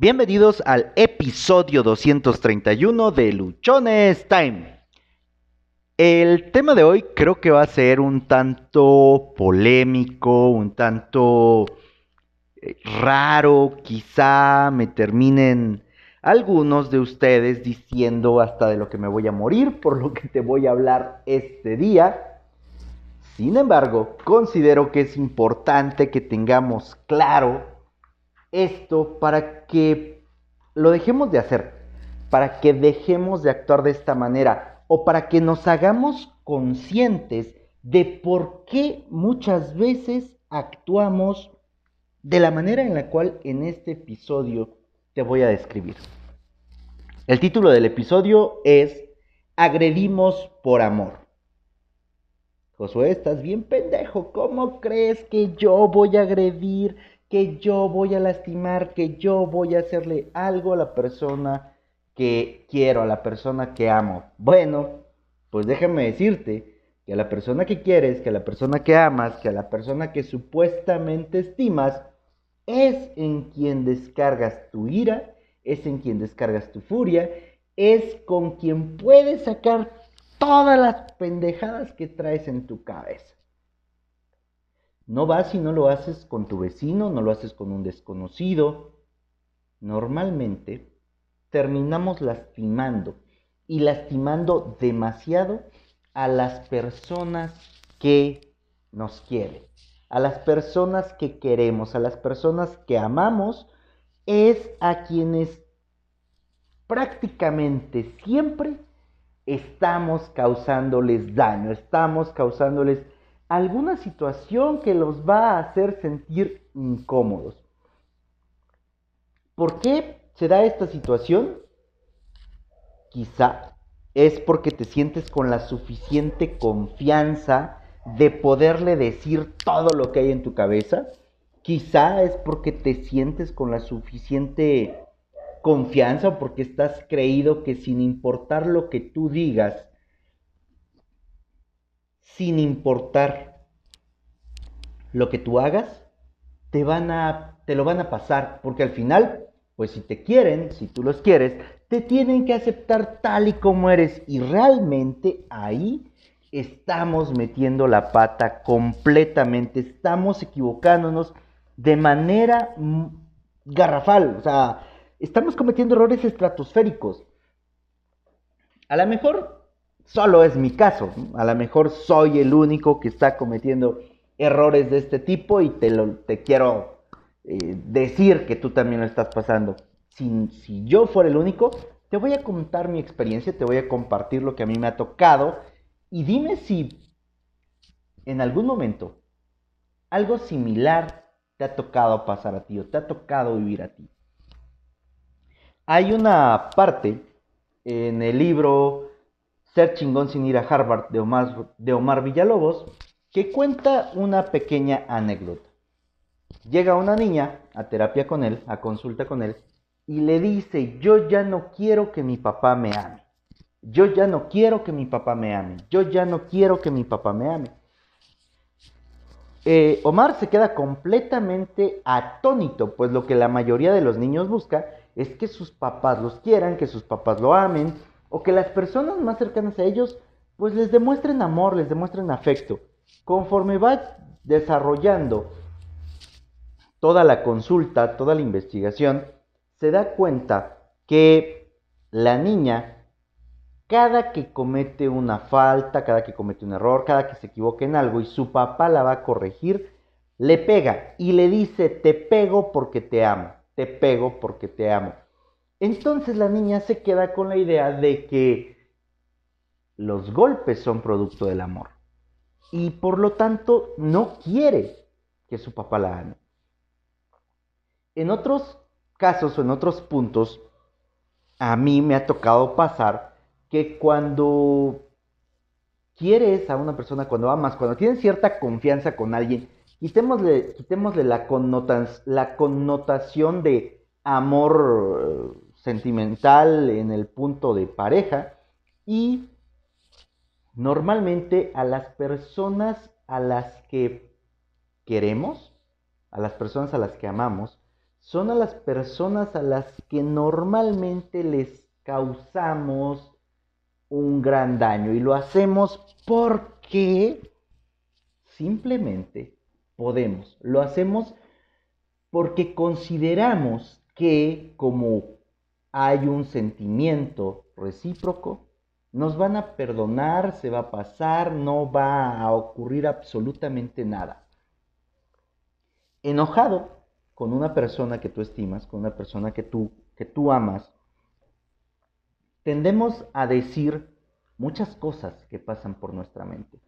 Bienvenidos al episodio 231 de Luchones Time. El tema de hoy creo que va a ser un tanto polémico, un tanto eh, raro, quizá me terminen algunos de ustedes diciendo hasta de lo que me voy a morir, por lo que te voy a hablar este día. Sin embargo, considero que es importante que tengamos claro esto para que lo dejemos de hacer, para que dejemos de actuar de esta manera o para que nos hagamos conscientes de por qué muchas veces actuamos de la manera en la cual en este episodio te voy a describir. El título del episodio es Agredimos por amor. Josué, estás bien pendejo. ¿Cómo crees que yo voy a agredir, que yo voy a lastimar, que yo voy a hacerle algo a la persona que quiero, a la persona que amo? Bueno, pues déjame decirte que a la persona que quieres, que a la persona que amas, que a la persona que supuestamente estimas, es en quien descargas tu ira, es en quien descargas tu furia, es con quien puedes sacar todas las pendejadas que traes en tu cabeza. No vas y no lo haces con tu vecino, no lo haces con un desconocido. Normalmente terminamos lastimando y lastimando demasiado a las personas que nos quieren a las personas que queremos, a las personas que amamos, es a quienes prácticamente siempre estamos causándoles daño, estamos causándoles alguna situación que los va a hacer sentir incómodos. ¿Por qué se da esta situación? Quizá es porque te sientes con la suficiente confianza de poderle decir todo lo que hay en tu cabeza. Quizá es porque te sientes con la suficiente confianza o porque estás creído que sin importar lo que tú digas, sin importar lo que tú hagas, te van a te lo van a pasar, porque al final, pues si te quieren, si tú los quieres, te tienen que aceptar tal y como eres. Y realmente ahí estamos metiendo la pata completamente, estamos equivocándonos de manera garrafal, o sea, estamos cometiendo errores estratosféricos. A lo mejor solo es mi caso, a lo mejor soy el único que está cometiendo errores de este tipo y te, lo, te quiero eh, decir que tú también lo estás pasando. Si, si yo fuera el único, te voy a contar mi experiencia, te voy a compartir lo que a mí me ha tocado y dime si en algún momento algo similar te ha tocado pasar a ti o te ha tocado vivir a ti. Hay una parte en el libro Ser chingón sin ir a Harvard de Omar, Villalobos que cuenta una pequeña anécdota. Llega una niña a terapia con él, a consulta con él, y le dice, yo ya no quiero que mi papá me ame. Yo ya no quiero que mi papá me ame. Yo ya no quiero que mi papá me ame. Eh, Omar se queda completamente atónito, pues lo que la mayoría de los niños busca es que sus papás los quieran, que sus papás lo amen, o que las personas más cercanas a ellos pues les demuestren amor, les demuestren afecto. Conforme va desarrollando toda la consulta, toda la investigación, se da cuenta que la niña cada que comete una falta, cada que comete un error, cada que se equivoca en algo y su papá la va a corregir, le pega y le dice, te pego porque te amo, te pego porque te amo. Entonces la niña se queda con la idea de que los golpes son producto del amor y por lo tanto no quiere que su papá la ame. En otros casos o en otros puntos, a mí me ha tocado pasar que cuando quieres a una persona, cuando amas, cuando tienes cierta confianza con alguien, quitémosle, la, la connotación de amor eh, sentimental en el punto de pareja y normalmente a las personas a las que queremos, a las personas a las que amamos, son a las personas a las que normalmente les causamos un gran daño y lo hacemos porque simplemente podemos. Lo hacemos porque consideramos que como hay un sentimiento recíproco, nos van a perdonar, se va a pasar, no va a ocurrir absolutamente nada. Enojado con una persona que tú estimas, con una persona que tú, que tú amas, tendemos a decir muchas cosas que pasan por nuestra mente.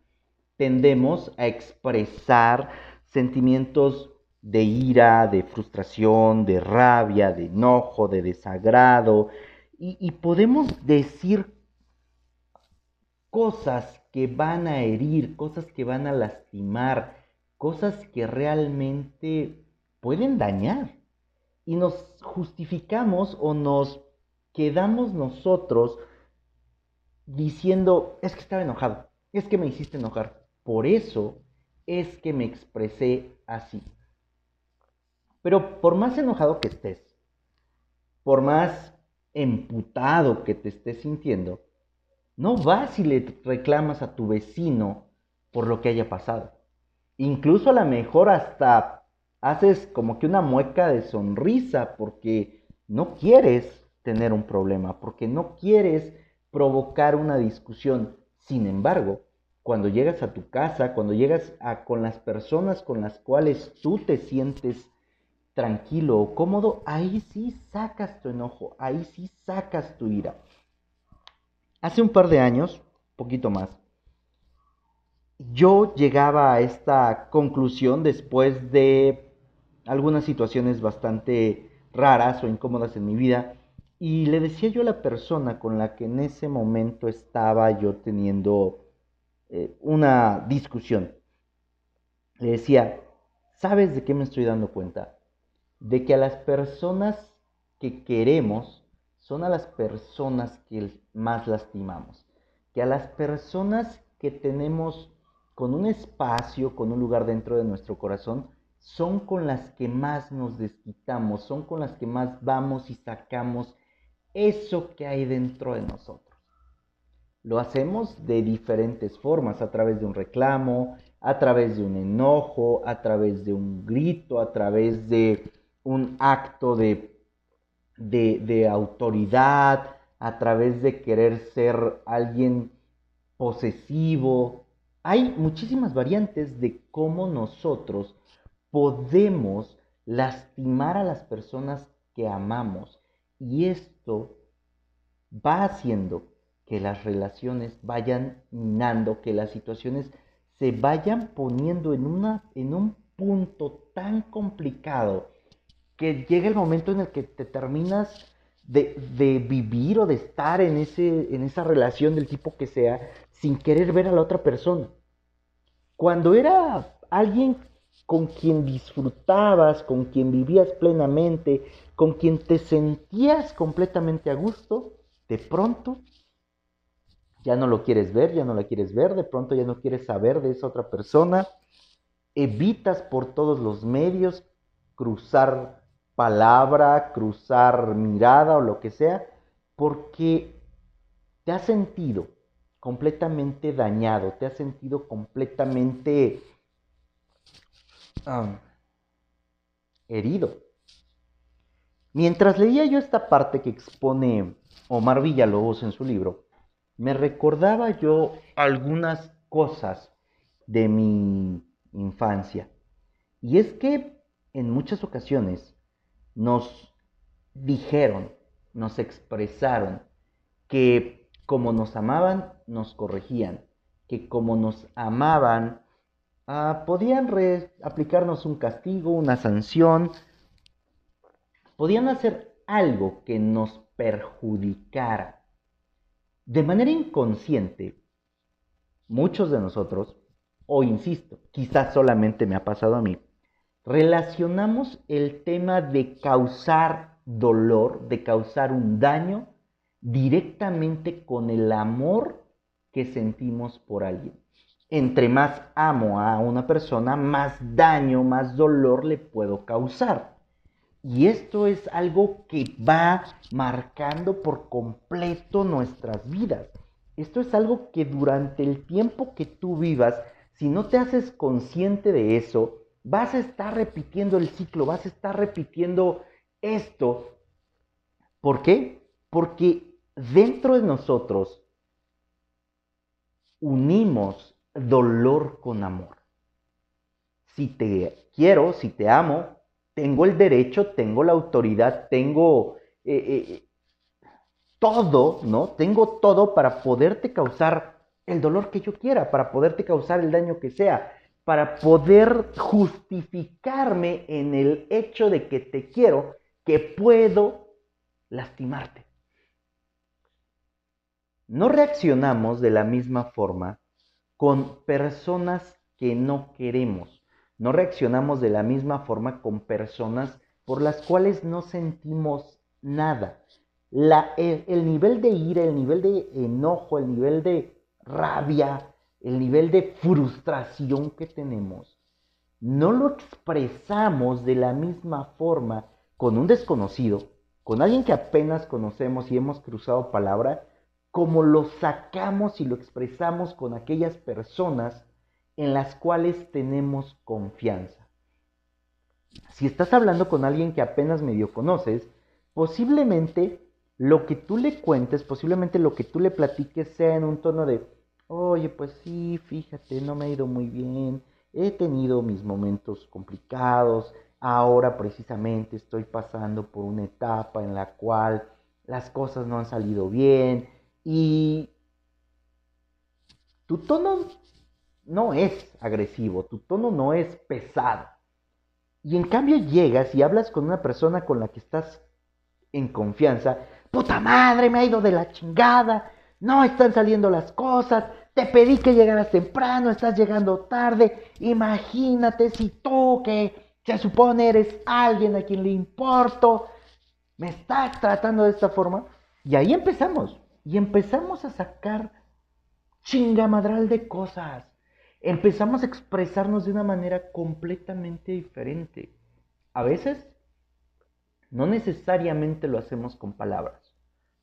Tendemos a expresar sentimientos de ira, de frustración, de rabia, de enojo, de desagrado, y, podemos decir cosas que van a herir, cosas que van a lastimar, cosas que realmente pueden dañar. Y nos justificamos o nos quedamos nosotros diciendo, es que estaba enojado, es que me hiciste enojar, por eso es que me expresé así. Pero por más enojado que estés, por más emputado que te estés sintiendo, no vas y le reclamas a tu vecino por lo que haya pasado. Incluso a lo mejor hasta haces como que una mueca de sonrisa porque no quieres tener un problema, porque no quieres provocar una discusión. Sin embargo, cuando llegas a tu casa, cuando llegas a, con las personas con las cuales tú te sientes tranquilo o cómodo, ahí sí sacas tu enojo, ahí sí sacas tu ira. Hace un par de años, poquito más, yo llegaba a esta conclusión después de algunas situaciones bastante raras o incómodas en mi vida y le decía yo a la persona con la que en ese momento estaba yo teniendo eh, una discusión, le decía, ¿sabes de qué me estoy dando cuenta? De que a las personas que queremos son a las personas que más lastimamos, que a las personas que tenemos con un espacio, con un lugar dentro de nuestro corazón, son con las que más nos desquitamos, son con las que más vamos y sacamos eso que hay dentro de nosotros. Lo hacemos de diferentes formas, a través de un reclamo, a través de un enojo, a través de un grito, a través de un acto de de, autoridad, a través de querer ser alguien posesivo. Hay muchísimas variantes de cómo nosotros podemos lastimar a las personas que amamos. Y esto va haciendo que las relaciones vayan minando, que las situaciones se vayan poniendo en, una, en un punto tan complicado que llega el momento en el que te terminas de, vivir o de estar en, ese, en esa relación del tipo que sea sin querer ver a la otra persona. Cuando era alguien con quien disfrutabas, con quien vivías plenamente, con quien te sentías completamente a gusto, de pronto ya no lo quieres ver, ya no la quieres ver, de pronto ya no quieres saber de esa otra persona, evitas por todos los medios cruzar palabra, cruzar mirada o lo que sea, porque te has sentido completamente dañado, te has sentido completamente herido. Mientras leía yo esta parte que expone Omar Villalobos en su libro, me recordaba yo algunas cosas de mi infancia. Y es que en muchas ocasiones nos dijeron, nos expresaron que como nos amaban, nos corregían, que como nos amaban, ah, podían aplicarnos un castigo, una sanción, podían hacer algo que nos perjudicara. De manera inconsciente, muchos de nosotros, o insisto, quizás solamente me ha pasado a mí, relacionamos el tema de causar dolor, de causar un daño directamente con el amor que sentimos por alguien. Entre más amo a una persona, más daño, más dolor le puedo causar. Y esto es algo que va marcando por completo nuestras vidas. Esto es algo que durante el tiempo que tú vivas, si no te haces consciente de eso, vas a estar repitiendo el ciclo, vas a estar repitiendo esto. ¿Por qué? Porque dentro de nosotros unimos dolor con amor. Si te quiero, si te amo, tengo el derecho, tengo la autoridad, tengo eh, eh, todo, ¿no? Tengo todo para poderte causar el dolor que yo quiera, para poderte causar el daño que sea, para poder justificarme en el hecho de que te quiero, que puedo lastimarte. No reaccionamos de la misma forma con personas que no queremos no reaccionamos de la misma forma con personas por las cuales no sentimos nada. El, nivel de ira, el nivel de enojo, el nivel de rabia, el nivel de frustración que tenemos, no lo expresamos de la misma forma con un desconocido, con alguien que apenas conocemos y hemos cruzado palabra, como lo sacamos y lo expresamos con aquellas personas en las cuales tenemos confianza. Si estás hablando con alguien que apenas medio conoces, posiblemente lo que tú le cuentes, posiblemente lo que tú le platiques sea en un tono de, oye, pues sí, fíjate, no me ha ido muy bien, he tenido mis momentos complicados, ahora precisamente estoy pasando por una etapa en la cual las cosas no han salido bien y tu tono no es agresivo, tu tono no es pesado. Y en cambio llegas y hablas con una persona con la que estás en confianza, puta madre, me ha ido de la chingada, no están saliendo las cosas, te pedí que llegaras temprano, estás llegando tarde, imagínate si tú que se supone eres alguien a quien le importo, me estás tratando de esta forma. Y ahí empezamos, y empezamos a sacar chingamadral de cosas empezamos a expresarnos de una manera completamente diferente. A veces no necesariamente lo hacemos con palabras,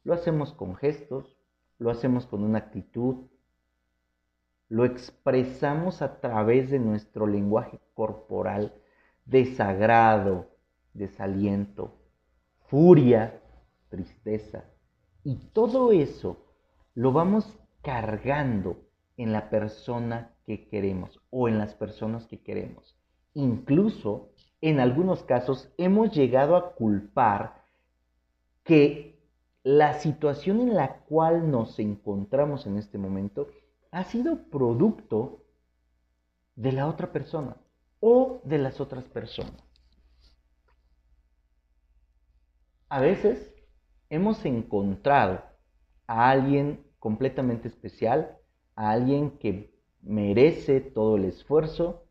lo hacemos con gestos, lo hacemos con una actitud, lo expresamos a través de nuestro lenguaje corporal, desagrado, desaliento, furia, tristeza. Y todo eso lo vamos cargando en la persona que queremos o en las personas que queremos. Incluso en algunos casos hemos llegado a culpar que la situación en la cual nos encontramos en este momento ha sido producto de la otra persona o de las otras personas. A veces hemos encontrado a alguien completamente especial, a alguien que merece todo el esfuerzo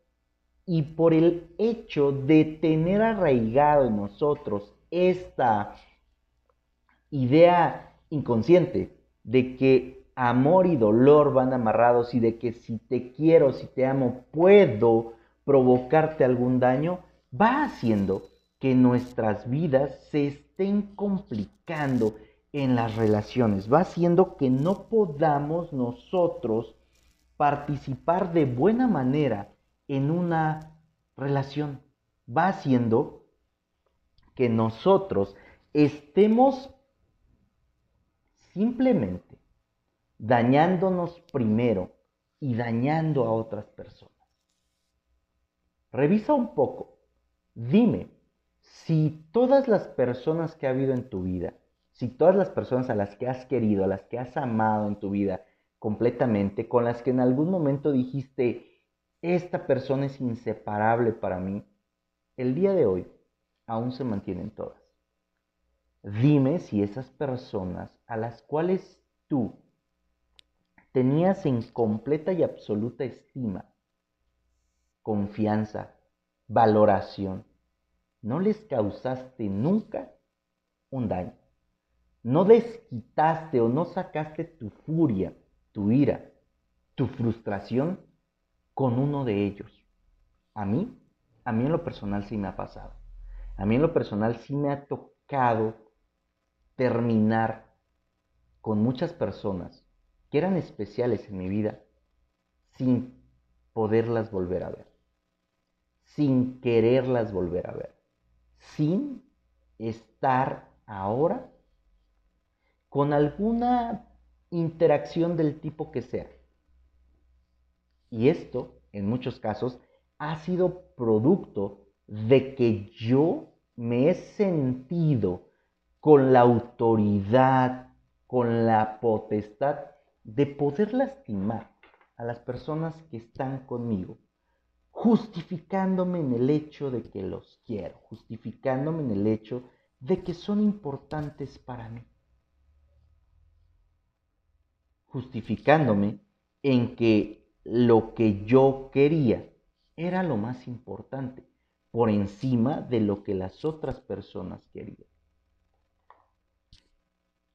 y por el hecho de tener arraigado en nosotros esta idea inconsciente de que amor y dolor van amarrados y de que si te quiero, si te amo, puedo provocarte algún daño, va haciendo que nuestras vidas se estén complicando en las relaciones, va haciendo que no podamos nosotros participar de buena manera en una relación. Va haciendo que nosotros estemos simplemente dañándonos primero y dañando a otras personas. Revisa un poco. Dime si todas las personas que ha habido en tu vida, si todas las personas a las que has querido, a las que has amado en tu vida, completamente, con las que en algún momento dijiste, esta persona es inseparable para mí, el día de hoy aún se mantienen todas. Dime si esas personas a las cuales tú tenías en completa y absoluta estima, confianza, valoración, no les causaste nunca un daño. No desquitaste o no sacaste tu furia tu ira, tu frustración con uno de ellos. A mí, a mí en lo personal sí me ha pasado. A mí en lo personal sí me ha tocado terminar con muchas personas que eran especiales en mi vida sin poderlas volver a ver, sin quererlas volver a ver, sin estar ahora con alguna interacción del tipo que sea. Y esto, en muchos casos, ha sido producto de que yo me he sentido con la autoridad, con la potestad de poder lastimar a las personas que están conmigo, justificándome en el hecho de que los quiero, justificándome en el hecho de que son importantes para mí, justificándome en que lo que yo quería era lo más importante, por encima de lo que las otras personas querían.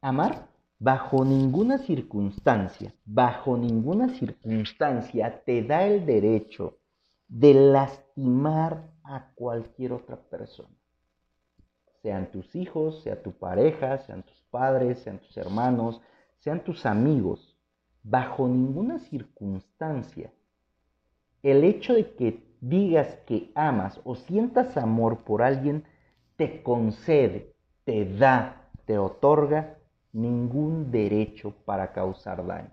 Amar bajo ninguna circunstancia, bajo ninguna circunstancia te da el derecho de lastimar a cualquier otra persona. Sean tus hijos, sea tu pareja, sean tus padres, sean tus hermanos, sean tus amigos. Bajo ninguna circunstancia, el hecho de que digas que amas o sientas amor por alguien te concede, te da, te otorga ningún derecho para causar daño.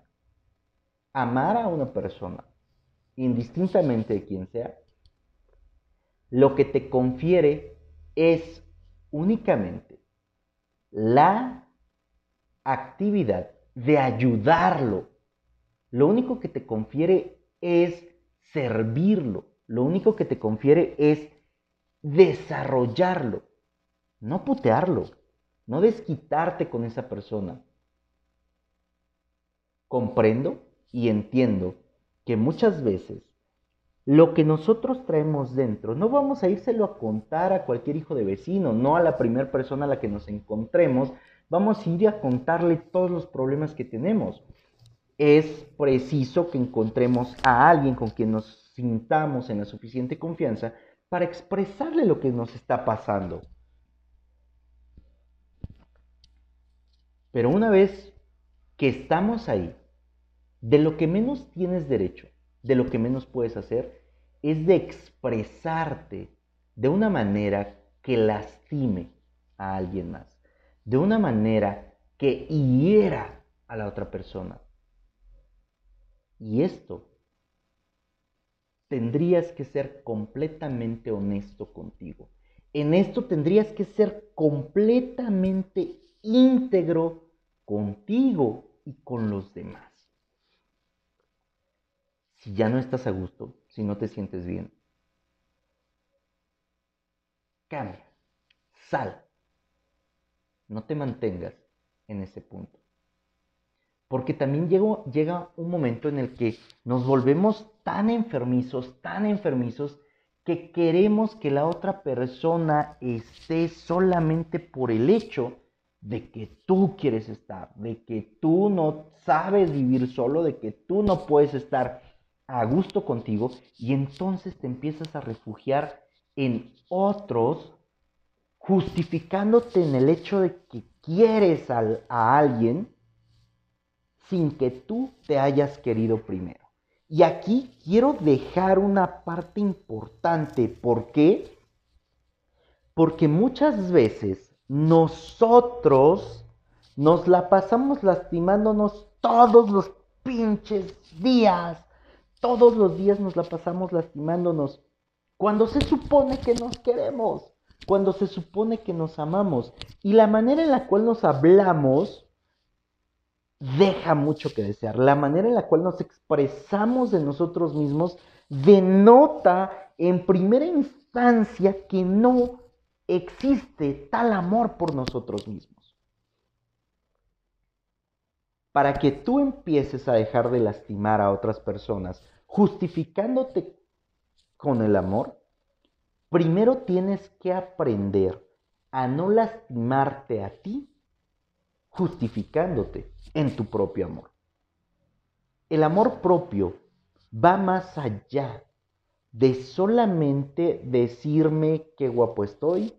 Amar a una persona, indistintamente de quien sea, lo que te confiere es únicamente la actividad de ayudarlo. Lo único que te confiere es servirlo. Lo único que te confiere es desarrollarlo, no putearlo no desquitarte con esa persona. Comprendo y entiendo que muchas veces lo que nosotros traemos dentro, no vamos a írselo a contar a cualquier hijo de vecino, no a la primera persona a la que nos encontremos, vamos a ir a contarle todos los problemas que tenemos. Es preciso que encontremos a alguien con quien nos sintamos en la suficiente confianza para expresarle lo que nos está pasando. Pero una vez que estamos ahí, de lo que menos tienes derecho, de lo que menos puedes hacer, es de expresarte de una manera que lastime a alguien más, de una manera que hiera a la otra persona. Y esto tendrías que ser completamente honesto contigo. En esto tendrías que ser completamente íntegro contigo y con los demás. Si ya no estás a gusto, si no te sientes bien, cambia, sal. No te mantengas en ese punto. Porque también llega un momento en el que nos volvemos tan enfermizos, tan enfermizos, que queremos que la otra persona esté solamente por el hecho de que tú quieres estar, de que tú no sabes vivir solo, de que tú no puedes estar a gusto contigo y entonces te empiezas a refugiar en otros justificándote en el hecho de que quieres a alguien sin que tú te hayas querido primero. Y aquí quiero dejar una parte importante. ¿Por qué? Porque muchas veces nosotros nos la pasamos lastimándonos todos los pinches días. Todos los días nos la pasamos lastimándonos. Cuando se supone que nos queremos, cuando se supone que nos amamos. Y la manera en la cual nos hablamos deja mucho que desear. La manera en la cual nos expresamos de nosotros mismos denota en primera instancia que no existe tal amor por nosotros mismos. Para que tú empieces a dejar de lastimar a otras personas, justificándote con el amor, primero tienes que aprender a no lastimarte a ti, justificándote en tu propio amor. El amor propio va más allá de solamente decirme qué guapo estoy,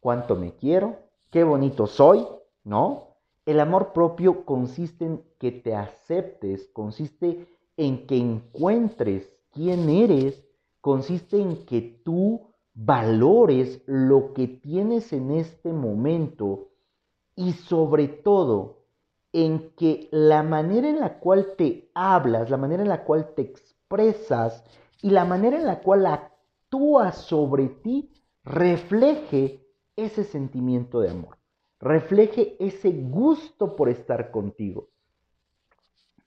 cuánto me quiero, qué bonito soy, ¿no? El amor propio consiste en que te aceptes, consiste en que encuentres quién eres, consiste en que tú valores lo que tienes en este momento y sobre todo en que la manera en la cual te hablas, la manera en la cual te expresas y la manera en la cual actúas sobre ti refleje ese sentimiento de amor, refleje ese gusto por estar contigo.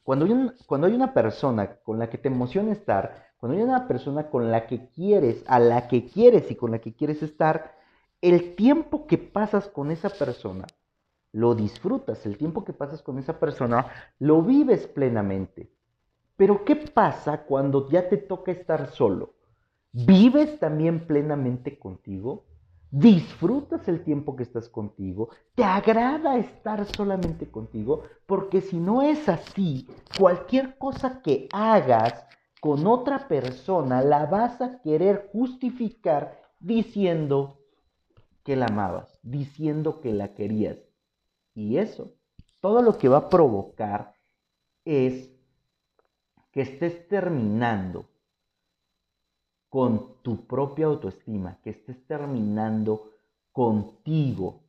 Cuando hay, cuando hay una persona con la que te emociona estar, cuando hay una persona con la que quieres, a la que quieres y con la que quieres estar, el tiempo que pasas con esa persona lo disfrutas, el tiempo que pasas con esa persona, lo vives plenamente. Pero ¿qué pasa cuando ya te toca estar solo? ¿Vives también plenamente contigo? ¿Disfrutas el tiempo que estás contigo? ¿Te agrada estar solamente contigo? Porque si no es así, cualquier cosa que hagas con otra persona la vas a querer justificar diciendo que la amabas, diciendo que la querías. Y eso, todo lo que va a provocar es que estés terminando con tu propia autoestima, que estés terminando contigo,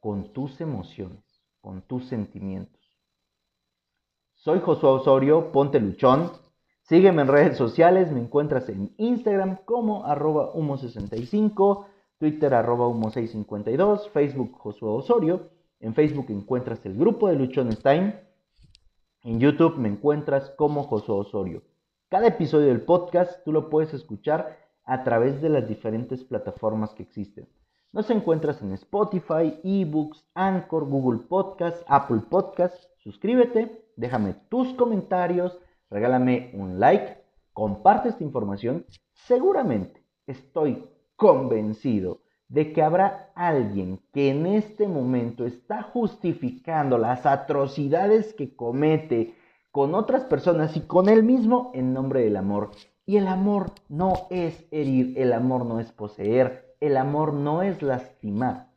con tus emociones, con tus sentimientos. Soy Josué Osorio, ponte luchón. Sígueme en redes sociales, me encuentras en Instagram como arroba humo65, Twitter arroba humo652, Facebook Josué Osorio en Facebook encuentras el grupo de Luchones Time. En YouTube me encuentras como Josué Osorio. Cada episodio del podcast tú lo puedes escuchar a través de las diferentes plataformas que existen. Nos encuentras en Spotify, eBooks, Anchor, Google Podcast, Apple Podcast. Suscríbete, déjame tus comentarios, regálame un like, comparte esta información. Seguramente estoy convencido de que habrá alguien que en este momento está justificando las atrocidades que comete con otras personas y con él mismo en nombre del amor. Y el amor no es herir, el amor no es poseer, el amor no es lastimar.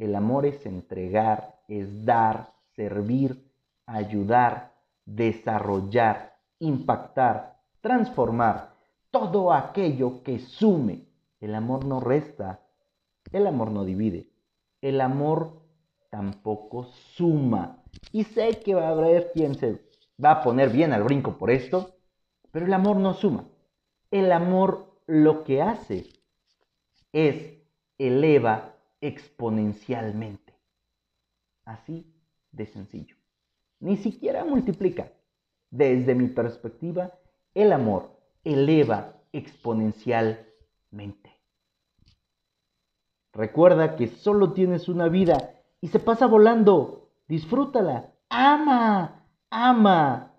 El amor es entregar, es dar, servir, ayudar, desarrollar, impactar, transformar, todo aquello que sume. El amor no resta, el amor no divide. El amor tampoco suma. Y sé que va a haber quien se va a poner bien al brinco por esto, pero el amor no suma. El amor lo que hace es eleva exponencialmente. Así de sencillo. Ni siquiera multiplica. Desde mi perspectiva, el amor eleva exponencialmente. Recuerda que solo tienes una vida y se pasa volando. Disfrútala. Ama, ama.